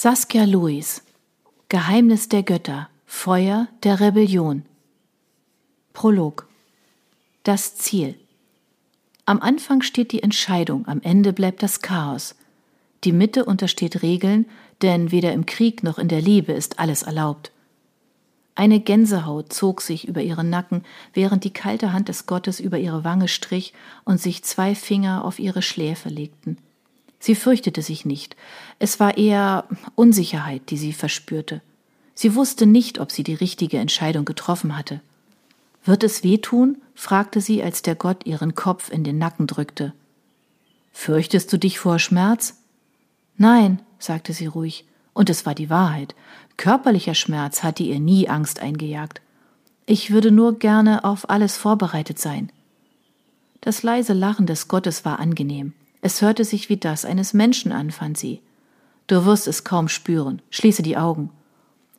Saskia Louis Geheimnis der Götter Feuer der Rebellion Prolog Das Ziel Am Anfang steht die Entscheidung, am Ende bleibt das Chaos. Die Mitte untersteht Regeln, denn weder im Krieg noch in der Liebe ist alles erlaubt. Eine Gänsehaut zog sich über ihren Nacken, während die kalte Hand des Gottes über ihre Wange strich und sich zwei Finger auf ihre Schläfe legten. Sie fürchtete sich nicht, es war eher Unsicherheit, die sie verspürte. Sie wusste nicht, ob sie die richtige Entscheidung getroffen hatte. Wird es wehtun? fragte sie, als der Gott ihren Kopf in den Nacken drückte. Fürchtest du dich vor Schmerz? Nein, sagte sie ruhig, und es war die Wahrheit. Körperlicher Schmerz hatte ihr nie Angst eingejagt. Ich würde nur gerne auf alles vorbereitet sein. Das leise Lachen des Gottes war angenehm. Es hörte sich wie das eines Menschen an, fand sie. Du wirst es kaum spüren. Schließe die Augen.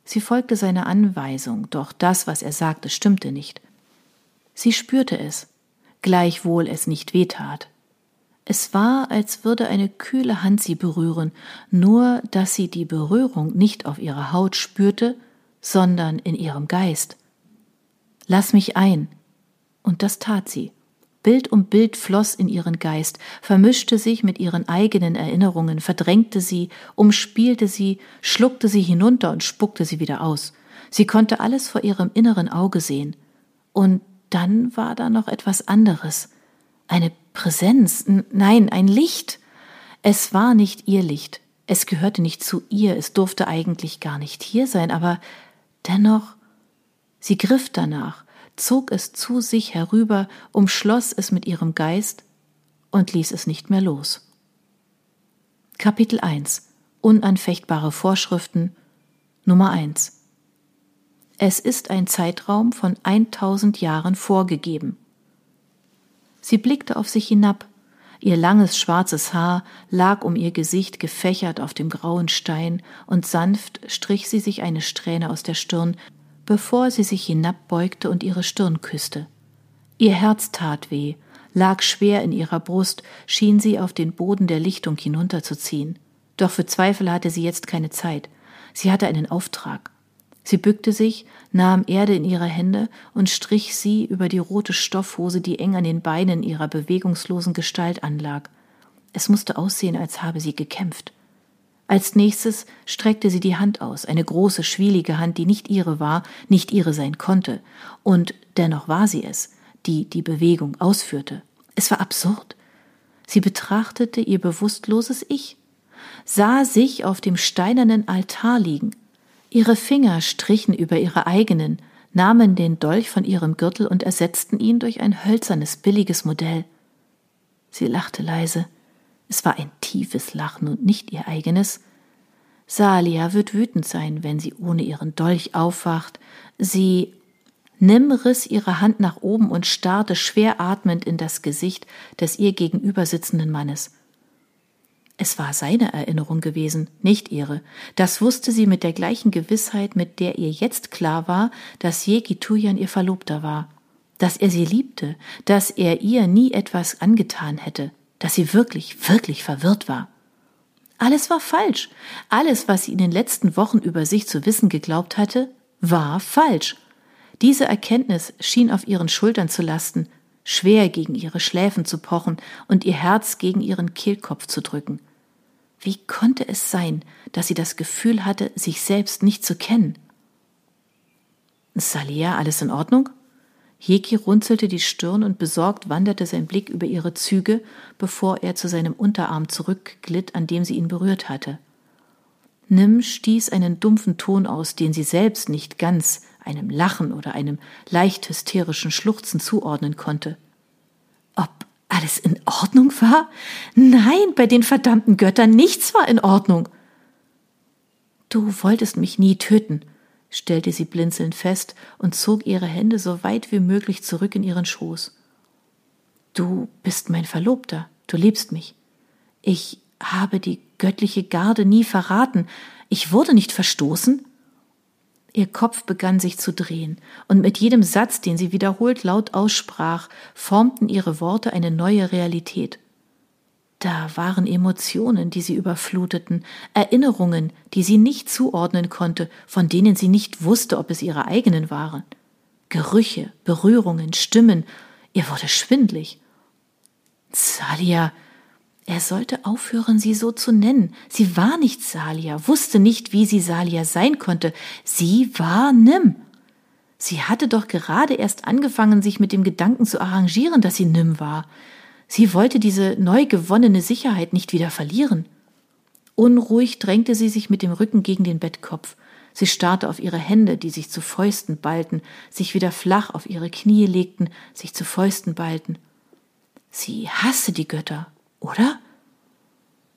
Sie folgte seiner Anweisung, doch das, was er sagte, stimmte nicht. Sie spürte es, gleichwohl es nicht wehtat. Es war, als würde eine kühle Hand sie berühren, nur dass sie die Berührung nicht auf ihrer Haut spürte, sondern in ihrem Geist. Lass mich ein. Und das tat sie. Bild um Bild floss in ihren Geist, vermischte sich mit ihren eigenen Erinnerungen, verdrängte sie, umspielte sie, schluckte sie hinunter und spuckte sie wieder aus. Sie konnte alles vor ihrem inneren Auge sehen. Und dann war da noch etwas anderes. Eine Präsenz, nein, ein Licht. Es war nicht ihr Licht, es gehörte nicht zu ihr, es durfte eigentlich gar nicht hier sein, aber dennoch, sie griff danach, zog es zu sich herüber, umschloss es mit ihrem Geist und ließ es nicht mehr los. Kapitel 1 Unanfechtbare Vorschriften Nummer 1 Es ist ein Zeitraum von 1000 Jahren vorgegeben. Sie blickte auf sich hinab, ihr langes schwarzes Haar lag um ihr Gesicht gefächert auf dem grauen Stein, und sanft strich sie sich eine Strähne aus der Stirn, bevor sie sich hinabbeugte und ihre Stirn küsste. Ihr Herz tat weh, lag schwer in ihrer Brust, schien sie auf den Boden der Lichtung hinunterzuziehen. Doch für Zweifel hatte sie jetzt keine Zeit. Sie hatte einen Auftrag. Sie bückte sich, nahm Erde in ihre Hände und strich sie über die rote Stoffhose, die eng an den Beinen ihrer bewegungslosen Gestalt anlag. Es musste aussehen, als habe sie gekämpft. Als nächstes streckte sie die Hand aus, eine große, schwielige Hand, die nicht ihre war, nicht ihre sein konnte, und dennoch war sie es, die die Bewegung ausführte. Es war absurd. Sie betrachtete ihr bewusstloses Ich, sah sich auf dem steinernen Altar liegen. Ihre Finger strichen über ihre eigenen, nahmen den Dolch von ihrem Gürtel und ersetzten ihn durch ein hölzernes, billiges Modell. Sie lachte leise. Es war ein tiefes Lachen und nicht ihr eigenes. Salia wird wütend sein, wenn sie ohne ihren Dolch aufwacht. Sie Nimm riss ihre Hand nach oben und starrte schwer atmend in das Gesicht des ihr gegenüber sitzenden Mannes. Es war seine Erinnerung gewesen, nicht ihre. Das wusste sie mit der gleichen Gewissheit, mit der ihr jetzt klar war, dass Jeki Tujan ihr Verlobter war, dass er sie liebte, dass er ihr nie etwas angetan hätte dass sie wirklich, wirklich verwirrt war. Alles war falsch. Alles, was sie in den letzten Wochen über sich zu wissen geglaubt hatte, war falsch. Diese Erkenntnis schien auf ihren Schultern zu lasten, schwer gegen ihre Schläfen zu pochen und ihr Herz gegen ihren Kehlkopf zu drücken. Wie konnte es sein, dass sie das Gefühl hatte, sich selbst nicht zu kennen? Salia, alles in Ordnung? Jeki runzelte die Stirn und besorgt wanderte sein Blick über ihre Züge, bevor er zu seinem Unterarm zurückglitt, an dem sie ihn berührt hatte. Nim stieß einen dumpfen Ton aus, den sie selbst nicht ganz einem Lachen oder einem leicht hysterischen Schluchzen zuordnen konnte. Ob alles in Ordnung war? Nein, bei den verdammten Göttern nichts war in Ordnung. Du wolltest mich nie töten, stellte sie blinzelnd fest und zog ihre Hände so weit wie möglich zurück in ihren Schoß. Du bist mein Verlobter, du liebst mich. Ich habe die göttliche Garde nie verraten, ich wurde nicht verstoßen. Ihr Kopf begann sich zu drehen, und mit jedem Satz, den sie wiederholt laut aussprach, formten ihre Worte eine neue Realität. Da waren Emotionen, die sie überfluteten, Erinnerungen, die sie nicht zuordnen konnte, von denen sie nicht wusste, ob es ihre eigenen waren. Gerüche, Berührungen, Stimmen, ihr wurde schwindlig. Salia, er sollte aufhören, sie so zu nennen. Sie war nicht Salia, wusste nicht, wie sie Salia sein konnte. Sie war Nim. Sie hatte doch gerade erst angefangen, sich mit dem Gedanken zu arrangieren, dass sie Nim war. Sie wollte diese neu gewonnene Sicherheit nicht wieder verlieren. Unruhig drängte sie sich mit dem Rücken gegen den Bettkopf. Sie starrte auf ihre Hände, die sich zu Fäusten ballten, sich wieder flach auf ihre Knie legten, sich zu Fäusten ballten. Sie hasste die Götter, oder?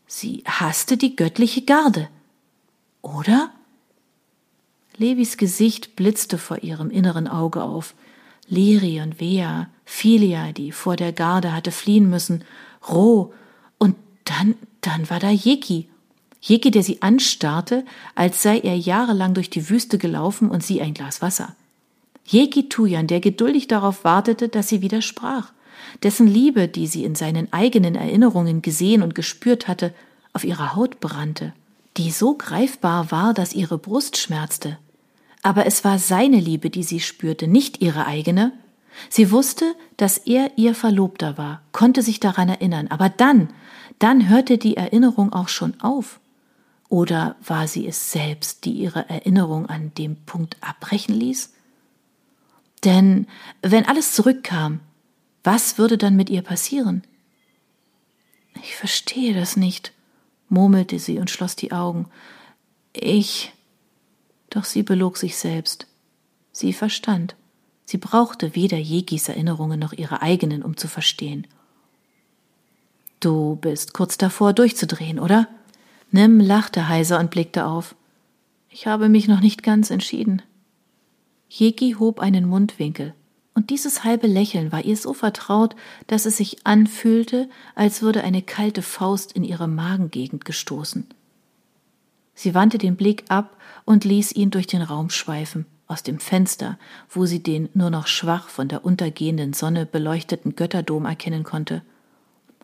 Sie hasste die göttliche Garde, oder? Levis Gesicht blitzte vor ihrem inneren Auge auf. Liri und Vea, Philia, die vor der Garde hatte fliehen müssen, Roh, und dann, dann war da Jeki. Jeki, der sie anstarrte, als sei er jahrelang durch die Wüste gelaufen und sie ein Glas Wasser. Jeki Tujan, der geduldig darauf wartete, dass sie widersprach dessen Liebe, die sie in seinen eigenen Erinnerungen gesehen und gespürt hatte, auf ihrer Haut brannte, die so greifbar war, dass ihre Brust schmerzte. Aber es war seine Liebe, die sie spürte, nicht ihre eigene. Sie wusste, dass er ihr Verlobter war, konnte sich daran erinnern, aber dann, dann hörte die Erinnerung auch schon auf. Oder war sie es selbst, die ihre Erinnerung an dem Punkt abbrechen ließ? Denn wenn alles zurückkam, was würde dann mit ihr passieren? Ich verstehe das nicht, murmelte sie und schloss die Augen. Ich. Doch sie belog sich selbst. Sie verstand. Sie brauchte weder Jegis Erinnerungen noch ihre eigenen, um zu verstehen. Du bist kurz davor, durchzudrehen, oder? Nim lachte heiser und blickte auf. Ich habe mich noch nicht ganz entschieden. Jegi hob einen Mundwinkel und dieses halbe Lächeln war ihr so vertraut, dass es sich anfühlte, als würde eine kalte Faust in ihre Magengegend gestoßen. Sie wandte den Blick ab und ließ ihn durch den Raum schweifen, aus dem Fenster, wo sie den nur noch schwach von der untergehenden Sonne beleuchteten Götterdom erkennen konnte.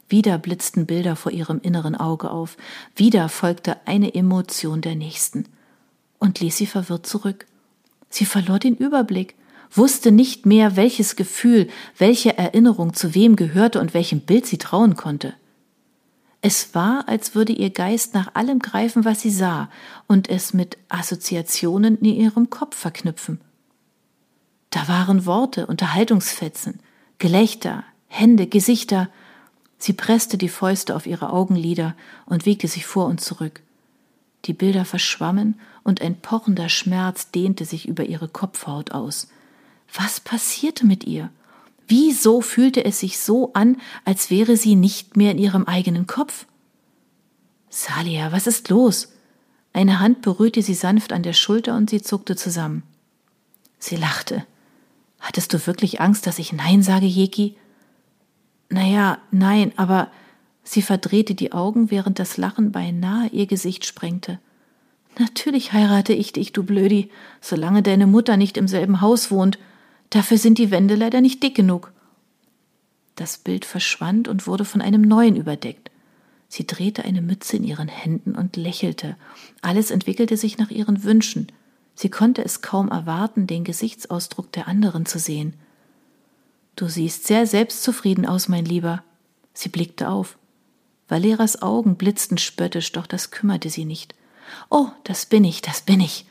Wieder blitzten Bilder vor ihrem inneren Auge auf, wieder folgte eine Emotion der nächsten und ließ sie verwirrt zurück. Sie verlor den Überblick, wusste nicht mehr, welches Gefühl, welche Erinnerung zu wem gehörte und welchem Bild sie trauen konnte. Es war, als würde ihr Geist nach allem greifen, was sie sah, und es mit Assoziationen in ihrem Kopf verknüpfen. Da waren Worte, Unterhaltungsfetzen, Gelächter, Hände, Gesichter. Sie presste die Fäuste auf ihre Augenlider und wiegte sich vor und zurück. Die Bilder verschwammen und ein pochender Schmerz dehnte sich über ihre Kopfhaut aus. Was passierte mit ihr? Wieso fühlte es sich so an, als wäre sie nicht mehr in ihrem eigenen Kopf? Salia, was ist los? Eine Hand berührte sie sanft an der Schulter und sie zuckte zusammen. Sie lachte. Hattest du wirklich Angst, dass ich Nein sage, Jeki? Naja, nein, aber sie verdrehte die Augen, während das Lachen beinahe ihr Gesicht sprengte. Natürlich heirate ich dich, du Blödi, solange deine Mutter nicht im selben Haus wohnt Dafür sind die Wände leider nicht dick genug. Das Bild verschwand und wurde von einem neuen überdeckt. Sie drehte eine Mütze in ihren Händen und lächelte. Alles entwickelte sich nach ihren Wünschen. Sie konnte es kaum erwarten, den Gesichtsausdruck der anderen zu sehen. Du siehst sehr selbstzufrieden aus, mein Lieber. Sie blickte auf. Valeras Augen blitzten spöttisch, doch das kümmerte sie nicht. Oh, das bin ich, das bin ich.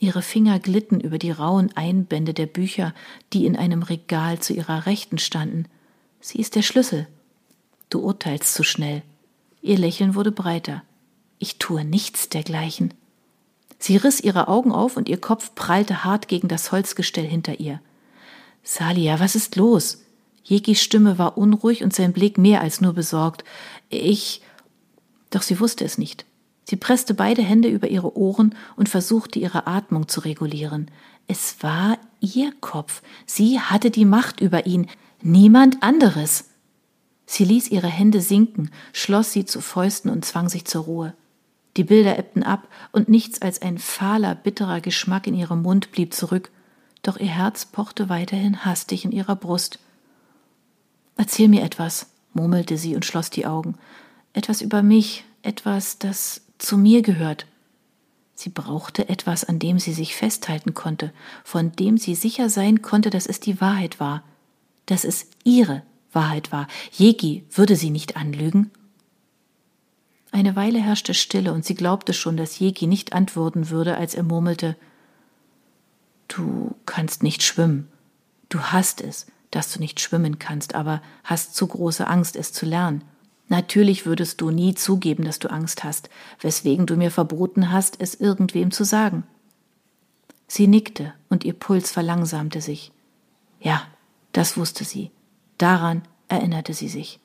Ihre Finger glitten über die rauen Einbände der Bücher, die in einem Regal zu ihrer Rechten standen. Sie ist der Schlüssel. Du urteilst zu schnell. Ihr Lächeln wurde breiter. Ich tue nichts dergleichen. Sie riss ihre Augen auf und ihr Kopf prallte hart gegen das Holzgestell hinter ihr. Salia, was ist los? Jekis Stimme war unruhig und sein Blick mehr als nur besorgt. Ich. Doch sie wusste es nicht. Sie presste beide Hände über ihre Ohren und versuchte ihre Atmung zu regulieren. Es war ihr Kopf. Sie hatte die Macht über ihn, niemand anderes. Sie ließ ihre Hände sinken, schloss sie zu Fäusten und zwang sich zur Ruhe. Die Bilder ebbten ab, und nichts als ein fahler, bitterer Geschmack in ihrem Mund blieb zurück, doch ihr Herz pochte weiterhin hastig in ihrer Brust. Erzähl mir etwas, murmelte sie und schloss die Augen. Etwas über mich, etwas, das zu mir gehört. Sie brauchte etwas, an dem sie sich festhalten konnte, von dem sie sicher sein konnte, dass es die Wahrheit war, dass es ihre Wahrheit war. Jegi würde sie nicht anlügen. Eine Weile herrschte Stille, und sie glaubte schon, dass Jegi nicht antworten würde, als er murmelte Du kannst nicht schwimmen. Du hast es, dass du nicht schwimmen kannst, aber hast zu große Angst, es zu lernen. Natürlich würdest du nie zugeben, dass du Angst hast, weswegen du mir verboten hast, es irgendwem zu sagen. Sie nickte und ihr Puls verlangsamte sich. Ja, das wusste sie. Daran erinnerte sie sich.